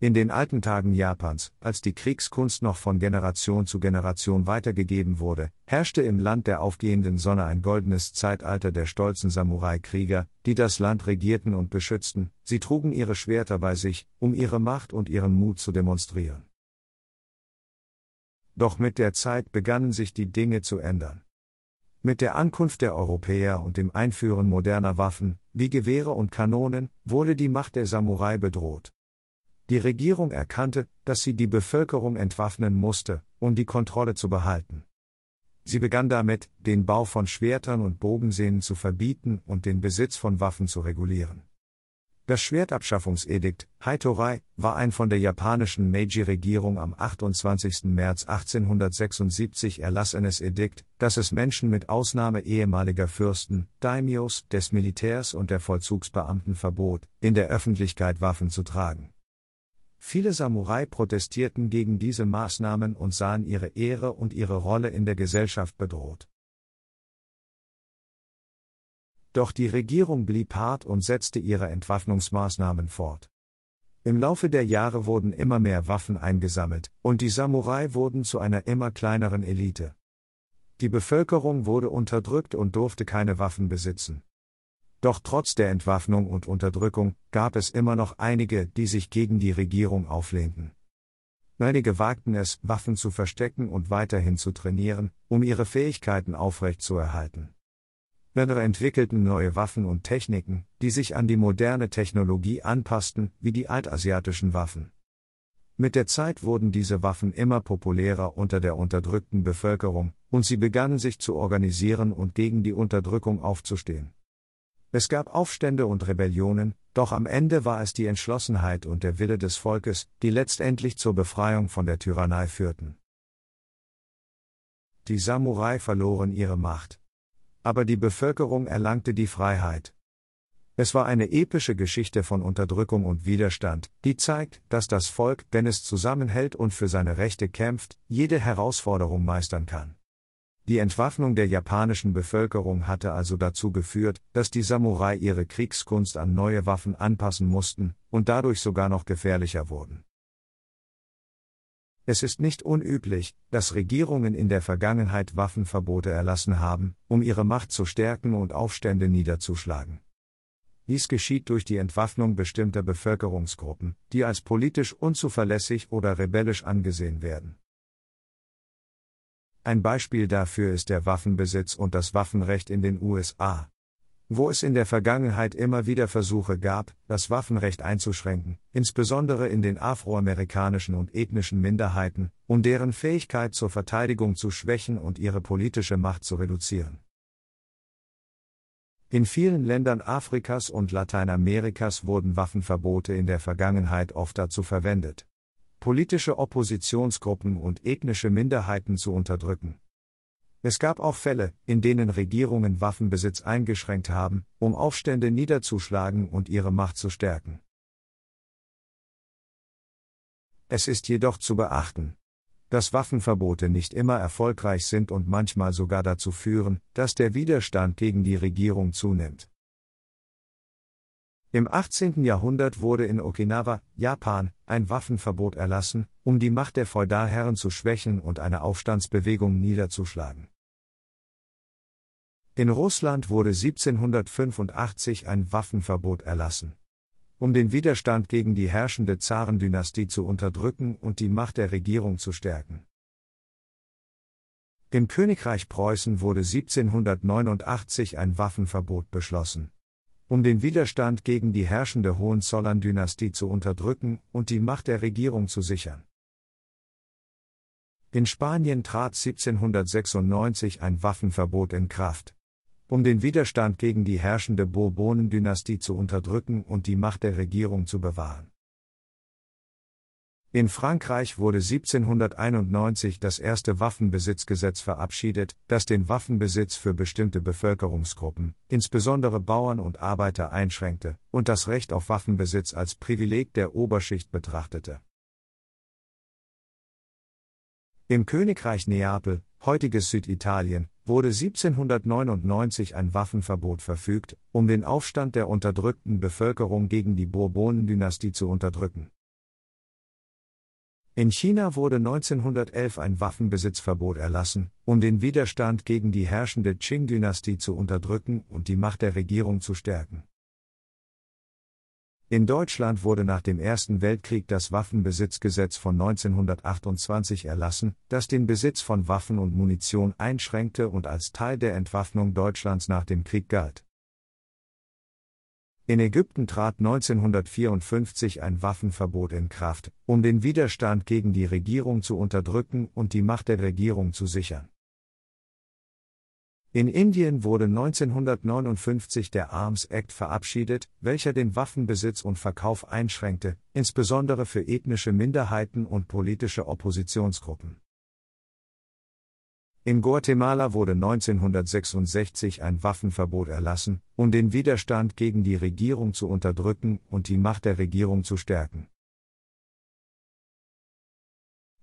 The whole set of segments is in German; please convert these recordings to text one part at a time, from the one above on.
In den alten Tagen Japans, als die Kriegskunst noch von Generation zu Generation weitergegeben wurde, herrschte im Land der aufgehenden Sonne ein goldenes Zeitalter der stolzen Samurai-Krieger, die das Land regierten und beschützten, sie trugen ihre Schwerter bei sich, um ihre Macht und ihren Mut zu demonstrieren. Doch mit der Zeit begannen sich die Dinge zu ändern. Mit der Ankunft der Europäer und dem Einführen moderner Waffen, wie Gewehre und Kanonen, wurde die Macht der Samurai bedroht. Die Regierung erkannte, dass sie die Bevölkerung entwaffnen musste, um die Kontrolle zu behalten. Sie begann damit, den Bau von Schwertern und Bogensehnen zu verbieten und den Besitz von Waffen zu regulieren. Das Schwertabschaffungsedikt, Haitorai, war ein von der japanischen Meiji-Regierung am 28. März 1876 erlassenes Edikt, das es Menschen mit Ausnahme ehemaliger Fürsten, Daimyos, des Militärs und der Vollzugsbeamten verbot, in der Öffentlichkeit Waffen zu tragen. Viele Samurai protestierten gegen diese Maßnahmen und sahen ihre Ehre und ihre Rolle in der Gesellschaft bedroht. Doch die Regierung blieb hart und setzte ihre Entwaffnungsmaßnahmen fort. Im Laufe der Jahre wurden immer mehr Waffen eingesammelt, und die Samurai wurden zu einer immer kleineren Elite. Die Bevölkerung wurde unterdrückt und durfte keine Waffen besitzen. Doch trotz der Entwaffnung und Unterdrückung gab es immer noch einige, die sich gegen die Regierung auflehnten. Einige wagten es, Waffen zu verstecken und weiterhin zu trainieren, um ihre Fähigkeiten aufrechtzuerhalten. Andere entwickelten neue Waffen und Techniken, die sich an die moderne Technologie anpassten, wie die altasiatischen Waffen. Mit der Zeit wurden diese Waffen immer populärer unter der unterdrückten Bevölkerung, und sie begannen sich zu organisieren und gegen die Unterdrückung aufzustehen. Es gab Aufstände und Rebellionen, doch am Ende war es die Entschlossenheit und der Wille des Volkes, die letztendlich zur Befreiung von der Tyrannei führten. Die Samurai verloren ihre Macht. Aber die Bevölkerung erlangte die Freiheit. Es war eine epische Geschichte von Unterdrückung und Widerstand, die zeigt, dass das Volk, wenn es zusammenhält und für seine Rechte kämpft, jede Herausforderung meistern kann. Die Entwaffnung der japanischen Bevölkerung hatte also dazu geführt, dass die Samurai ihre Kriegskunst an neue Waffen anpassen mussten und dadurch sogar noch gefährlicher wurden. Es ist nicht unüblich, dass Regierungen in der Vergangenheit Waffenverbote erlassen haben, um ihre Macht zu stärken und Aufstände niederzuschlagen. Dies geschieht durch die Entwaffnung bestimmter Bevölkerungsgruppen, die als politisch unzuverlässig oder rebellisch angesehen werden. Ein Beispiel dafür ist der Waffenbesitz und das Waffenrecht in den USA. Wo es in der Vergangenheit immer wieder Versuche gab, das Waffenrecht einzuschränken, insbesondere in den afroamerikanischen und ethnischen Minderheiten, um deren Fähigkeit zur Verteidigung zu schwächen und ihre politische Macht zu reduzieren. In vielen Ländern Afrikas und Lateinamerikas wurden Waffenverbote in der Vergangenheit oft dazu verwendet, politische Oppositionsgruppen und ethnische Minderheiten zu unterdrücken. Es gab auch Fälle, in denen Regierungen Waffenbesitz eingeschränkt haben, um Aufstände niederzuschlagen und ihre Macht zu stärken. Es ist jedoch zu beachten, dass Waffenverbote nicht immer erfolgreich sind und manchmal sogar dazu führen, dass der Widerstand gegen die Regierung zunimmt. Im 18. Jahrhundert wurde in Okinawa, Japan, ein Waffenverbot erlassen, um die Macht der Feudalherren zu schwächen und eine Aufstandsbewegung niederzuschlagen. In Russland wurde 1785 ein Waffenverbot erlassen. Um den Widerstand gegen die herrschende Zarendynastie zu unterdrücken und die Macht der Regierung zu stärken. Im Königreich Preußen wurde 1789 ein Waffenverbot beschlossen um den Widerstand gegen die herrschende Hohenzollern-Dynastie zu unterdrücken und die Macht der Regierung zu sichern. In Spanien trat 1796 ein Waffenverbot in Kraft, um den Widerstand gegen die herrschende Bourbonen-Dynastie zu unterdrücken und die Macht der Regierung zu bewahren. In Frankreich wurde 1791 das erste Waffenbesitzgesetz verabschiedet, das den Waffenbesitz für bestimmte Bevölkerungsgruppen, insbesondere Bauern und Arbeiter einschränkte, und das Recht auf Waffenbesitz als Privileg der Oberschicht betrachtete. Im Königreich Neapel, heutiges Süditalien, wurde 1799 ein Waffenverbot verfügt, um den Aufstand der unterdrückten Bevölkerung gegen die Bourbonen-Dynastie zu unterdrücken. In China wurde 1911 ein Waffenbesitzverbot erlassen, um den Widerstand gegen die herrschende Qing-Dynastie zu unterdrücken und die Macht der Regierung zu stärken. In Deutschland wurde nach dem Ersten Weltkrieg das Waffenbesitzgesetz von 1928 erlassen, das den Besitz von Waffen und Munition einschränkte und als Teil der Entwaffnung Deutschlands nach dem Krieg galt. In Ägypten trat 1954 ein Waffenverbot in Kraft, um den Widerstand gegen die Regierung zu unterdrücken und die Macht der Regierung zu sichern. In Indien wurde 1959 der Arms Act verabschiedet, welcher den Waffenbesitz und Verkauf einschränkte, insbesondere für ethnische Minderheiten und politische Oppositionsgruppen. In Guatemala wurde 1966 ein Waffenverbot erlassen, um den Widerstand gegen die Regierung zu unterdrücken und die Macht der Regierung zu stärken.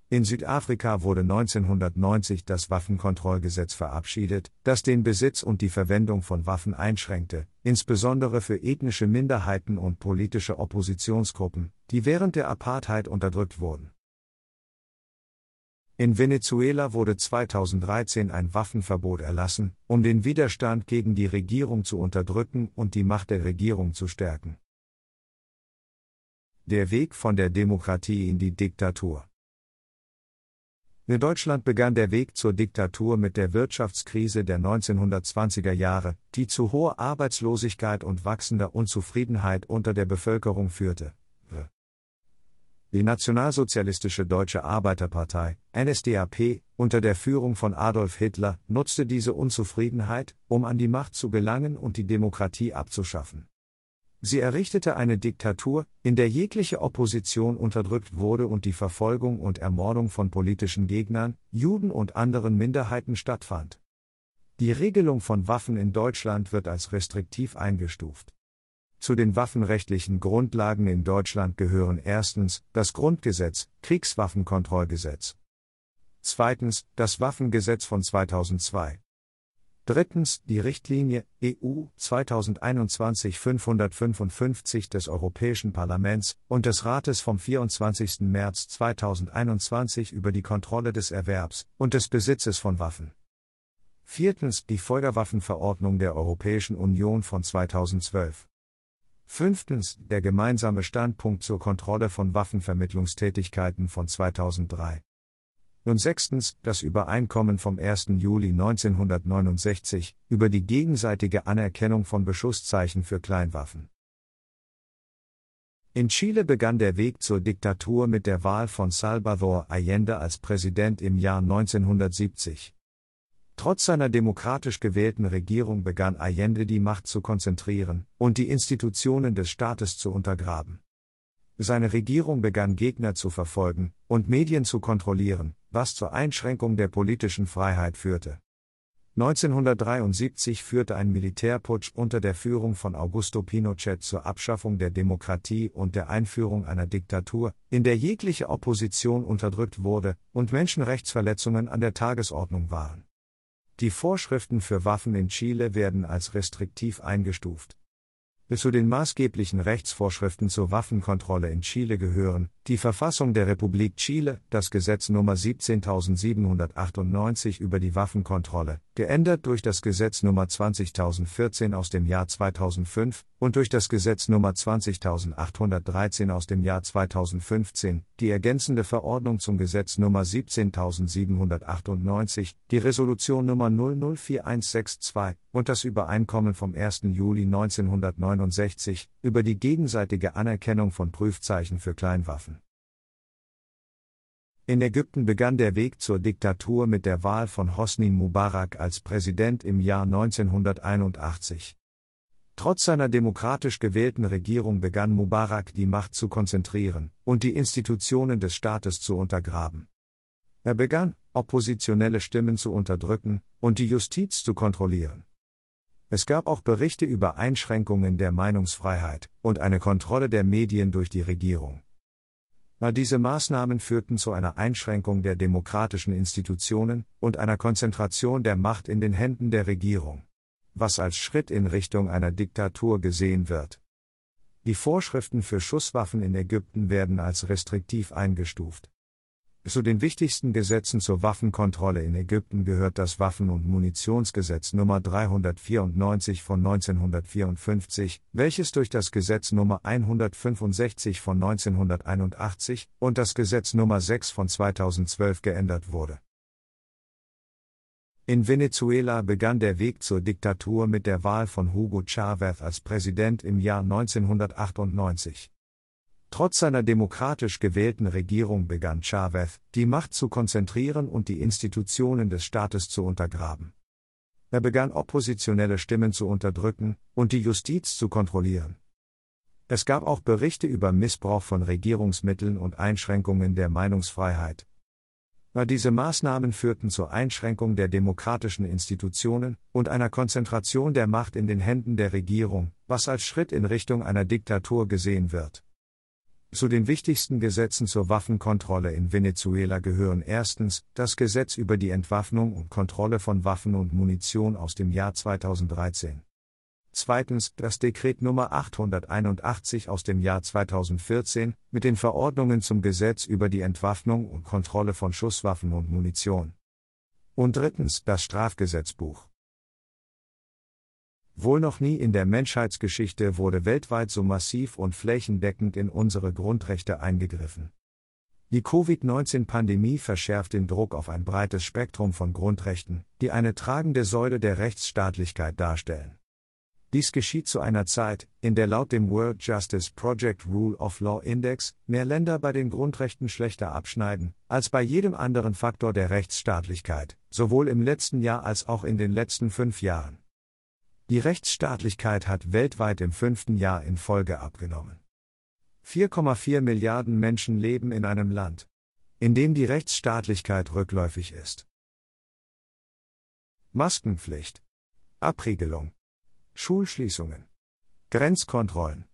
In Südafrika wurde 1990 das Waffenkontrollgesetz verabschiedet, das den Besitz und die Verwendung von Waffen einschränkte, insbesondere für ethnische Minderheiten und politische Oppositionsgruppen, die während der Apartheid unterdrückt wurden. In Venezuela wurde 2013 ein Waffenverbot erlassen, um den Widerstand gegen die Regierung zu unterdrücken und die Macht der Regierung zu stärken. Der Weg von der Demokratie in die Diktatur. In Deutschland begann der Weg zur Diktatur mit der Wirtschaftskrise der 1920er Jahre, die zu hoher Arbeitslosigkeit und wachsender Unzufriedenheit unter der Bevölkerung führte. Die Nationalsozialistische Deutsche Arbeiterpartei, NSDAP, unter der Führung von Adolf Hitler, nutzte diese Unzufriedenheit, um an die Macht zu gelangen und die Demokratie abzuschaffen. Sie errichtete eine Diktatur, in der jegliche Opposition unterdrückt wurde und die Verfolgung und Ermordung von politischen Gegnern, Juden und anderen Minderheiten stattfand. Die Regelung von Waffen in Deutschland wird als restriktiv eingestuft. Zu den waffenrechtlichen Grundlagen in Deutschland gehören erstens das Grundgesetz, Kriegswaffenkontrollgesetz. Zweitens das Waffengesetz von 2002. Drittens die Richtlinie EU 2021-555 des Europäischen Parlaments und des Rates vom 24. März 2021 über die Kontrolle des Erwerbs und des Besitzes von Waffen. Viertens die Feuerwaffenverordnung der Europäischen Union von 2012. Fünftens, der gemeinsame Standpunkt zur Kontrolle von Waffenvermittlungstätigkeiten von 2003. Und sechstens, das Übereinkommen vom 1. Juli 1969 über die gegenseitige Anerkennung von Beschusszeichen für Kleinwaffen. In Chile begann der Weg zur Diktatur mit der Wahl von Salvador Allende als Präsident im Jahr 1970. Trotz seiner demokratisch gewählten Regierung begann Allende die Macht zu konzentrieren und die Institutionen des Staates zu untergraben. Seine Regierung begann Gegner zu verfolgen und Medien zu kontrollieren, was zur Einschränkung der politischen Freiheit führte. 1973 führte ein Militärputsch unter der Führung von Augusto Pinochet zur Abschaffung der Demokratie und der Einführung einer Diktatur, in der jegliche Opposition unterdrückt wurde und Menschenrechtsverletzungen an der Tagesordnung waren. Die Vorschriften für Waffen in Chile werden als restriktiv eingestuft. Bis zu den maßgeblichen Rechtsvorschriften zur Waffenkontrolle in Chile gehören die Verfassung der Republik Chile, das Gesetz Nummer 17798 über die Waffenkontrolle, geändert durch das Gesetz Nummer 20014 aus dem Jahr 2005 und durch das Gesetz Nummer 20813 aus dem Jahr 2015, die ergänzende Verordnung zum Gesetz Nummer 17798, die Resolution Nummer 004162 und das Übereinkommen vom 1. Juli 1969 über die gegenseitige Anerkennung von Prüfzeichen für Kleinwaffen. In Ägypten begann der Weg zur Diktatur mit der Wahl von Hosni Mubarak als Präsident im Jahr 1981. Trotz seiner demokratisch gewählten Regierung begann Mubarak die Macht zu konzentrieren und die Institutionen des Staates zu untergraben. Er begann, oppositionelle Stimmen zu unterdrücken und die Justiz zu kontrollieren. Es gab auch Berichte über Einschränkungen der Meinungsfreiheit und eine Kontrolle der Medien durch die Regierung. Diese Maßnahmen führten zu einer Einschränkung der demokratischen Institutionen und einer Konzentration der Macht in den Händen der Regierung, was als Schritt in Richtung einer Diktatur gesehen wird. Die Vorschriften für Schusswaffen in Ägypten werden als restriktiv eingestuft. Zu den wichtigsten Gesetzen zur Waffenkontrolle in Ägypten gehört das Waffen- und Munitionsgesetz Nummer 394 von 1954, welches durch das Gesetz Nummer 165 von 1981 und das Gesetz Nummer 6 von 2012 geändert wurde. In Venezuela begann der Weg zur Diktatur mit der Wahl von Hugo Chavez als Präsident im Jahr 1998. Trotz seiner demokratisch gewählten Regierung begann Chavez, die Macht zu konzentrieren und die Institutionen des Staates zu untergraben. Er begann oppositionelle Stimmen zu unterdrücken und die Justiz zu kontrollieren. Es gab auch Berichte über Missbrauch von Regierungsmitteln und Einschränkungen der Meinungsfreiheit. Diese Maßnahmen führten zur Einschränkung der demokratischen Institutionen und einer Konzentration der Macht in den Händen der Regierung, was als Schritt in Richtung einer Diktatur gesehen wird. Zu den wichtigsten Gesetzen zur Waffenkontrolle in Venezuela gehören erstens das Gesetz über die Entwaffnung und Kontrolle von Waffen und Munition aus dem Jahr 2013. Zweitens das Dekret Nummer 881 aus dem Jahr 2014 mit den Verordnungen zum Gesetz über die Entwaffnung und Kontrolle von Schusswaffen und Munition. Und drittens das Strafgesetzbuch. Wohl noch nie in der Menschheitsgeschichte wurde weltweit so massiv und flächendeckend in unsere Grundrechte eingegriffen. Die Covid-19-Pandemie verschärft den Druck auf ein breites Spektrum von Grundrechten, die eine tragende Säule der Rechtsstaatlichkeit darstellen. Dies geschieht zu einer Zeit, in der laut dem World Justice Project Rule of Law Index mehr Länder bei den Grundrechten schlechter abschneiden, als bei jedem anderen Faktor der Rechtsstaatlichkeit, sowohl im letzten Jahr als auch in den letzten fünf Jahren. Die Rechtsstaatlichkeit hat weltweit im fünften Jahr in Folge abgenommen. 4,4 Milliarden Menschen leben in einem Land, in dem die Rechtsstaatlichkeit rückläufig ist. Maskenpflicht. Abriegelung. Schulschließungen. Grenzkontrollen.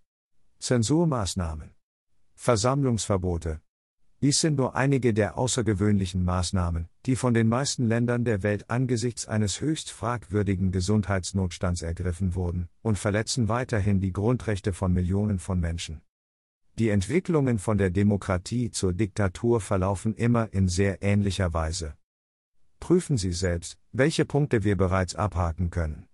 Zensurmaßnahmen. Versammlungsverbote, dies sind nur einige der außergewöhnlichen Maßnahmen, die von den meisten Ländern der Welt angesichts eines höchst fragwürdigen Gesundheitsnotstands ergriffen wurden und verletzen weiterhin die Grundrechte von Millionen von Menschen. Die Entwicklungen von der Demokratie zur Diktatur verlaufen immer in sehr ähnlicher Weise. Prüfen Sie selbst, welche Punkte wir bereits abhaken können.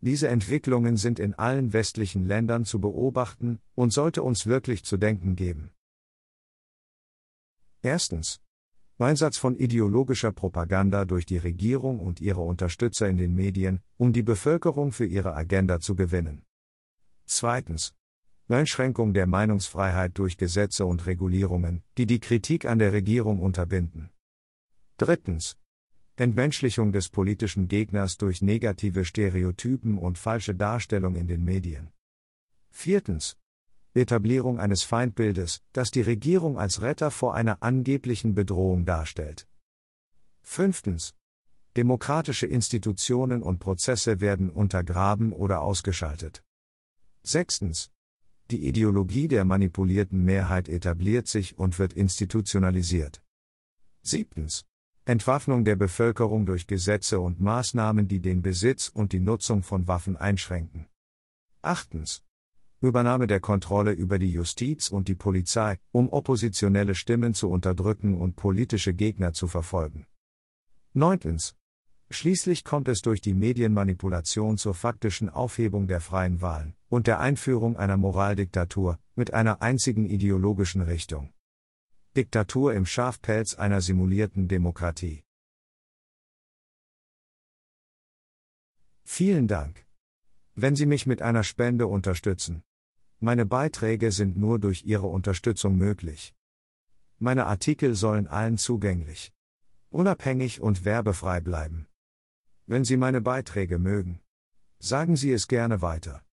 Diese Entwicklungen sind in allen westlichen Ländern zu beobachten und sollte uns wirklich zu denken geben. Erstens. Einsatz von ideologischer Propaganda durch die Regierung und ihre Unterstützer in den Medien, um die Bevölkerung für ihre Agenda zu gewinnen. Zweitens. Einschränkung der Meinungsfreiheit durch Gesetze und Regulierungen, die die Kritik an der Regierung unterbinden. Drittens. Entmenschlichung des politischen Gegners durch negative Stereotypen und falsche Darstellung in den Medien. Viertens. Etablierung eines Feindbildes, das die Regierung als Retter vor einer angeblichen Bedrohung darstellt. Fünftens. Demokratische Institutionen und Prozesse werden untergraben oder ausgeschaltet. Sechstens. Die Ideologie der manipulierten Mehrheit etabliert sich und wird institutionalisiert. Siebtens. Entwaffnung der Bevölkerung durch Gesetze und Maßnahmen, die den Besitz und die Nutzung von Waffen einschränken. Achtens. Übernahme der Kontrolle über die Justiz und die Polizei, um oppositionelle Stimmen zu unterdrücken und politische Gegner zu verfolgen. 9. Schließlich kommt es durch die Medienmanipulation zur faktischen Aufhebung der freien Wahlen und der Einführung einer Moraldiktatur mit einer einzigen ideologischen Richtung. Diktatur im Schafpelz einer simulierten Demokratie. Vielen Dank. Wenn Sie mich mit einer Spende unterstützen, meine Beiträge sind nur durch Ihre Unterstützung möglich. Meine Artikel sollen allen zugänglich, unabhängig und werbefrei bleiben. Wenn Sie meine Beiträge mögen, sagen Sie es gerne weiter.